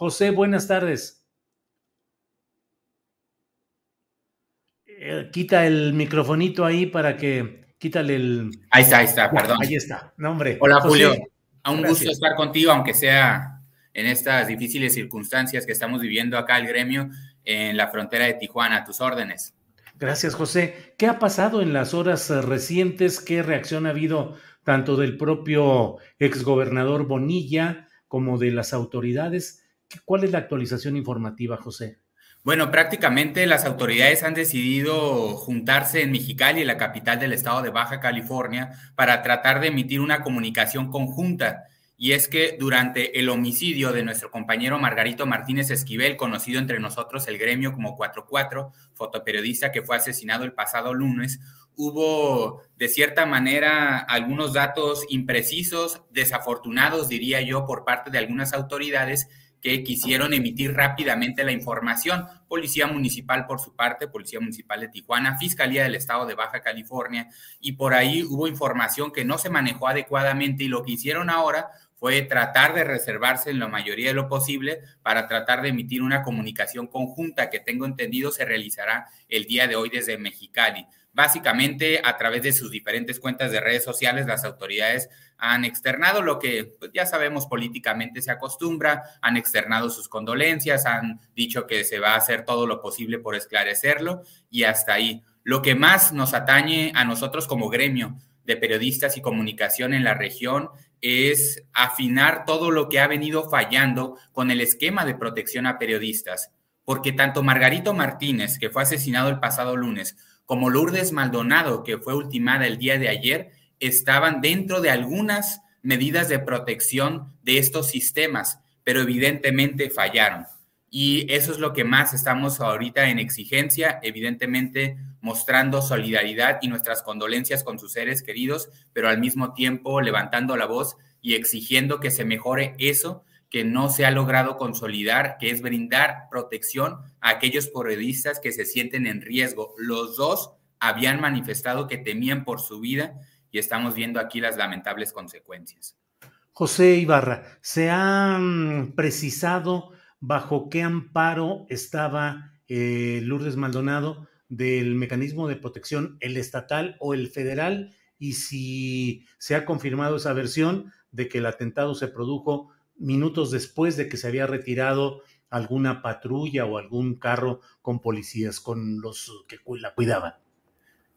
José, buenas tardes. Eh, quita el microfonito ahí para que quítale el. Ahí está, ahí está, perdón. Ahí está, no, hombre. Hola, José, Julio. A un gracias. gusto estar contigo, aunque sea en estas difíciles circunstancias que estamos viviendo acá el gremio en la frontera de Tijuana. A tus órdenes. Gracias, José. ¿Qué ha pasado en las horas eh, recientes? ¿Qué reacción ha habido tanto del propio exgobernador Bonilla como de las autoridades? ¿Qué- ¿Cuál es la actualización informativa, José? Bueno, prácticamente las autoridades han decidido juntarse en Mexicali, la capital del estado de Baja California, para tratar de emitir una comunicación conjunta. Y es que durante el homicidio de nuestro compañero Margarito Martínez Esquivel, conocido entre nosotros el gremio como 44, fotoperiodista que fue asesinado el pasado lunes, hubo de cierta manera algunos datos imprecisos, desafortunados, diría yo, por parte de algunas autoridades que quisieron emitir rápidamente la información. Policía Municipal por su parte, Policía Municipal de Tijuana, Fiscalía del Estado de Baja California, y por ahí hubo información que no se manejó adecuadamente y lo que hicieron ahora fue tratar de reservarse en la mayoría de lo posible para tratar de emitir una comunicación conjunta que tengo entendido se realizará el día de hoy desde Mexicali. Básicamente, a través de sus diferentes cuentas de redes sociales, las autoridades han externado lo que pues, ya sabemos políticamente se acostumbra, han externado sus condolencias, han dicho que se va a hacer todo lo posible por esclarecerlo y hasta ahí. Lo que más nos atañe a nosotros como gremio de periodistas y comunicación en la región es afinar todo lo que ha venido fallando con el esquema de protección a periodistas, porque tanto Margarito Martínez, que fue asesinado el pasado lunes, como Lourdes Maldonado, que fue ultimada el día de ayer, estaban dentro de algunas medidas de protección de estos sistemas, pero evidentemente fallaron. Y eso es lo que más estamos ahorita en exigencia, evidentemente mostrando solidaridad y nuestras condolencias con sus seres queridos, pero al mismo tiempo levantando la voz y exigiendo que se mejore eso que no se ha logrado consolidar, que es brindar protección a aquellos periodistas que se sienten en riesgo. Los dos habían manifestado que temían por su vida y estamos viendo aquí las lamentables consecuencias. José Ibarra, ¿se ha precisado bajo qué amparo estaba eh, Lourdes Maldonado del mecanismo de protección, el estatal o el federal? Y si se ha confirmado esa versión de que el atentado se produjo minutos después de que se había retirado alguna patrulla o algún carro con policías, con los que la cuidaban.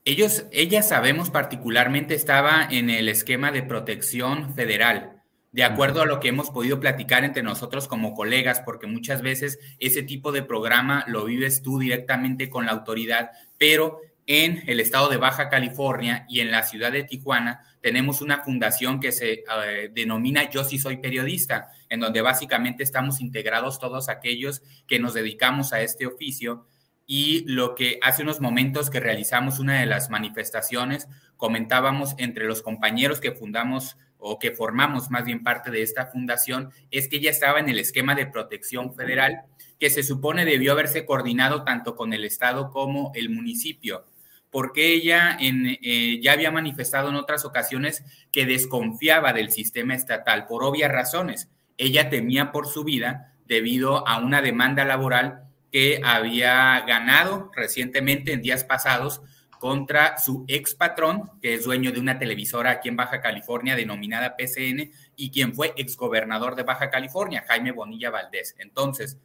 Ellos, ella sabemos particularmente estaba en el esquema de protección federal, de acuerdo a lo que hemos podido platicar entre nosotros como colegas, porque muchas veces ese tipo de programa lo vives tú directamente con la autoridad, pero en el estado de Baja California y en la ciudad de Tijuana tenemos una fundación que se eh, denomina Yo sí soy periodista, en donde básicamente estamos integrados todos aquellos que nos dedicamos a este oficio. Y lo que hace unos momentos que realizamos una de las manifestaciones, comentábamos entre los compañeros que fundamos o que formamos más bien parte de esta fundación, es que ella estaba en el esquema de protección federal que se supone debió haberse coordinado tanto con el Estado como el municipio, porque ella eh, ya había manifestado en otras ocasiones que desconfiaba del sistema estatal por obvias razones. Ella temía por su vida debido a una demanda laboral que había ganado recientemente en días pasados contra su ex patrón, que es dueño de una televisora aquí en Baja California denominada PCN y quien fue exgobernador de Baja California, Jaime Bonilla Valdés. Entonces,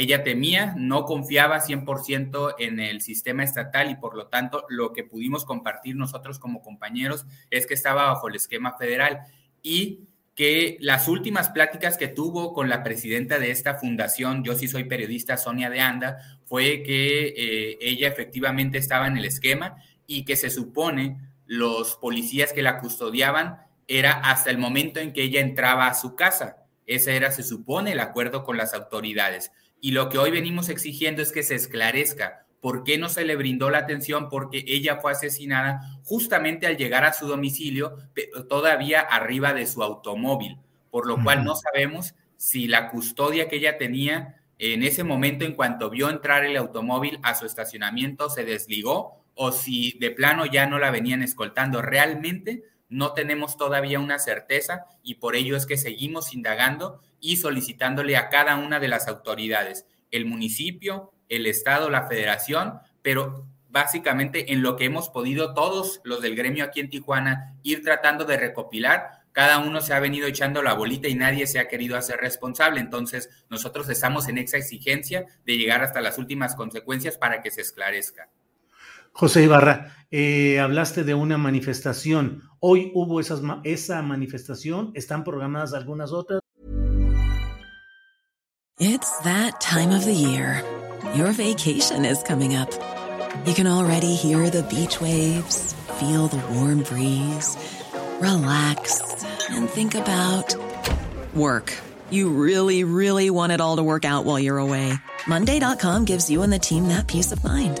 ella temía, no confiaba 100% en el sistema estatal y por lo tanto lo que pudimos compartir nosotros como compañeros es que estaba bajo el esquema federal y que las últimas pláticas que tuvo con la presidenta de esta fundación, yo sí soy periodista, Sonia de Anda, fue que eh, ella efectivamente estaba en el esquema y que se supone los policías que la custodiaban era hasta el momento en que ella entraba a su casa. Ese era, se supone, el acuerdo con las autoridades. Y lo que hoy venimos exigiendo es que se esclarezca por qué no se le brindó la atención, porque ella fue asesinada justamente al llegar a su domicilio, todavía arriba de su automóvil, por lo cual no sabemos si la custodia que ella tenía en ese momento, en cuanto vio entrar el automóvil a su estacionamiento, se desligó o si de plano ya no la venían escoltando. Realmente no tenemos todavía una certeza y por ello es que seguimos indagando y solicitándole a cada una de las autoridades, el municipio, el Estado, la federación, pero básicamente en lo que hemos podido todos los del gremio aquí en Tijuana ir tratando de recopilar, cada uno se ha venido echando la bolita y nadie se ha querido hacer responsable. Entonces, nosotros estamos en esa exigencia de llegar hasta las últimas consecuencias para que se esclarezca. José Ibarra, eh, hablaste de una manifestación. Hoy hubo esas, esa manifestación. ¿Están programadas algunas otras? It's that time of the year. Your vacation is coming up. You can already hear the beach waves, feel the warm breeze, relax, and think about work. You really, really want it all to work out while you're away. Monday.com gives you and the team that peace of mind.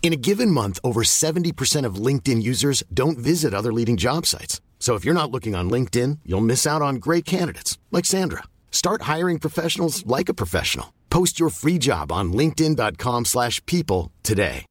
In a given month, over 70% of LinkedIn users don't visit other leading job sites. So if you're not looking on LinkedIn, you'll miss out on great candidates like Sandra. Start hiring professionals like a professional. Post your free job on linkedin.com/people today.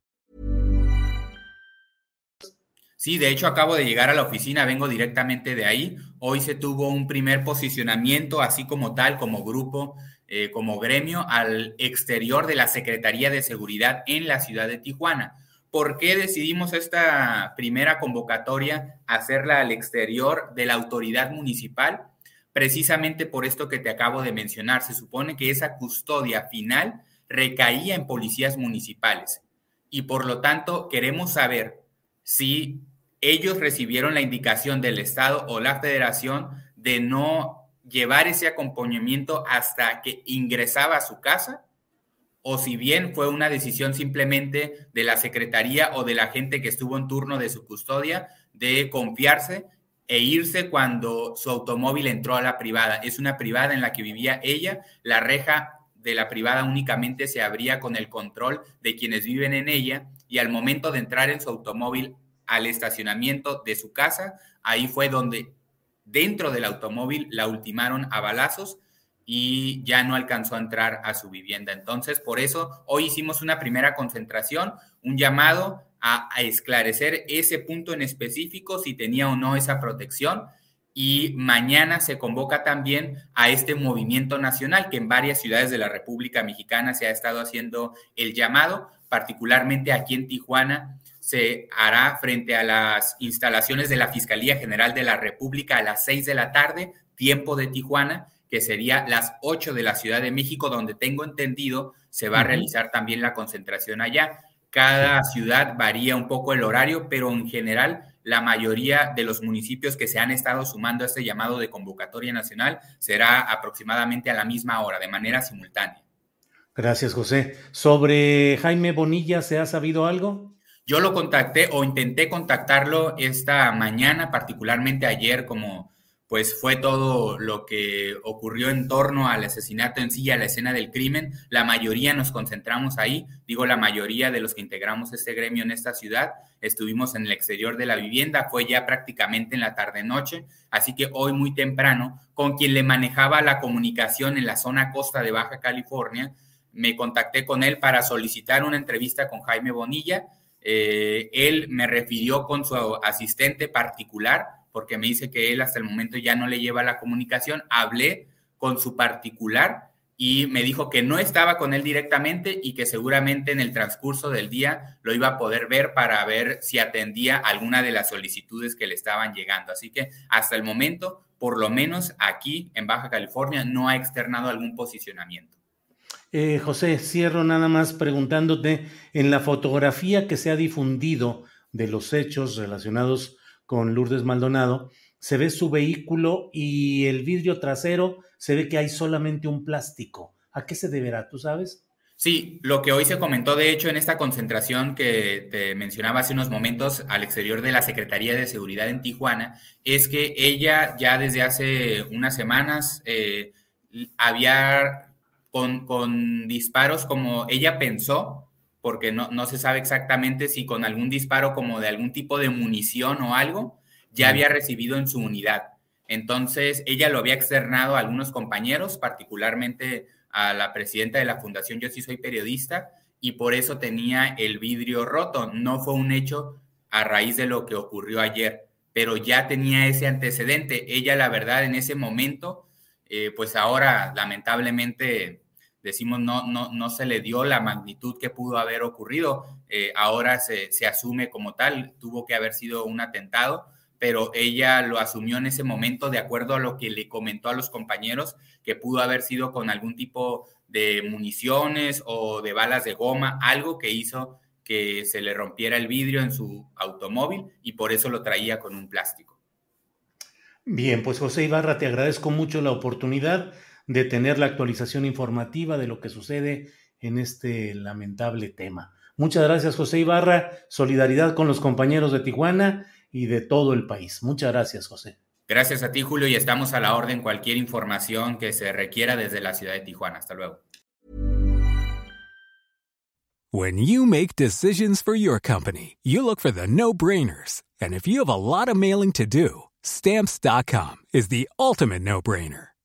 Sí, de hecho acabo de llegar a la oficina, vengo directamente de ahí. Hoy se tuvo un primer posicionamiento así como tal como grupo Eh, como gremio al exterior de la Secretaría de Seguridad en la ciudad de Tijuana. ¿Por qué decidimos esta primera convocatoria hacerla al exterior de la autoridad municipal? Precisamente por esto que te acabo de mencionar. Se supone que esa custodia final recaía en policías municipales y por lo tanto queremos saber si ellos recibieron la indicación del Estado o la Federación de no llevar ese acompañamiento hasta que ingresaba a su casa, o si bien fue una decisión simplemente de la secretaría o de la gente que estuvo en turno de su custodia de confiarse e irse cuando su automóvil entró a la privada. Es una privada en la que vivía ella, la reja de la privada únicamente se abría con el control de quienes viven en ella y al momento de entrar en su automóvil al estacionamiento de su casa, ahí fue donde dentro del automóvil la ultimaron a balazos y ya no alcanzó a entrar a su vivienda. Entonces, por eso hoy hicimos una primera concentración, un llamado a, esclarecer ese punto en específico, si tenía o no esa protección. Y mañana se convoca también a este movimiento nacional que en varias ciudades de la República Mexicana se ha estado haciendo el llamado, particularmente aquí en Tijuana se hará frente a las instalaciones de la Fiscalía General de la República a las 6 de la tarde, tiempo de Tijuana, que sería las 8 de la Ciudad de México, donde tengo entendido se va a realizar también la concentración allá. Cada ciudad varía un poco el horario, pero en general la mayoría de los municipios que se han estado sumando a este llamado de convocatoria nacional será aproximadamente a la misma hora, de manera simultánea. Gracias, José. Sobre Jaime Bonilla, ¿se ha sabido algo? Yo lo contacté o intenté contactarlo esta mañana, particularmente ayer, como pues fue todo lo que ocurrió en torno al asesinato en sí la escena del crimen. La mayoría nos concentramos ahí, digo la mayoría de los que integramos este gremio en esta ciudad, estuvimos en el exterior de la vivienda, fue ya prácticamente en la tarde-noche, así que hoy muy temprano, con quien le manejaba la comunicación en la zona costa de Baja California, me contacté con él para solicitar una entrevista con Jaime Bonilla. Eh, él me refirió con su asistente particular, porque me dice que él hasta el momento ya no le lleva la comunicación. Hablé con su particular y me dijo que no estaba con él directamente y que seguramente en el transcurso del día lo iba a poder ver para ver si atendía alguna de las solicitudes que le estaban llegando. Así que hasta el momento, por lo menos aquí en Baja California, no ha externado algún posicionamiento. Eh, José, cierro nada más preguntándote, en la fotografía que se ha difundido de los hechos relacionados con Lourdes Maldonado, se ve su vehículo y el vidrio trasero se ve que hay solamente un plástico. ¿A qué se deberá? ¿Tú sabes? Sí, lo que hoy se comentó, de hecho, en esta concentración que te mencionaba hace unos momentos al exterior de la Secretaría de Seguridad en Tijuana, es que ella ya desde hace unas semanas eh, había con, con, disparos como ella pensó, porque no, no se sabe exactamente si con algún disparo como de algún tipo de munición o algo, ya había recibido en su unidad. Entonces, ella lo había externado a algunos compañeros, particularmente a la presidenta de la fundación Yo sí soy periodista, y por eso tenía el vidrio roto. No fue un hecho a raíz de lo que ocurrió ayer, pero ya tenía ese antecedente. Ella, la verdad, en ese momento, eh, pues ahora lamentablemente decimos no, no, no se le dio la magnitud que pudo haber ocurrido. Eh, ahora se, se, asume como tal, tuvo que haber sido un atentado, pero ella lo asumió en ese momento de acuerdo a lo que le comentó a los compañeros, que pudo haber sido con algún tipo de municiones o de balas de goma, algo que hizo que se le rompiera el vidrio en su automóvil y por eso lo traía con un plástico. Bien, pues José Ibarra, te agradezco mucho la oportunidad de tener la actualización informativa de lo que sucede en este lamentable tema. Muchas gracias, José Ibarra. Solidaridad con los compañeros de Tijuana y de todo el país. Muchas gracias, José. Gracias a ti, Julio, y estamos a la orden cualquier información que se requiera desde la ciudad de Tijuana. Hasta luego. When you make decisions for your company, you look for the no-brainers. And if you have a lot of mailing to do, stamps.com is the ultimate no-brainer.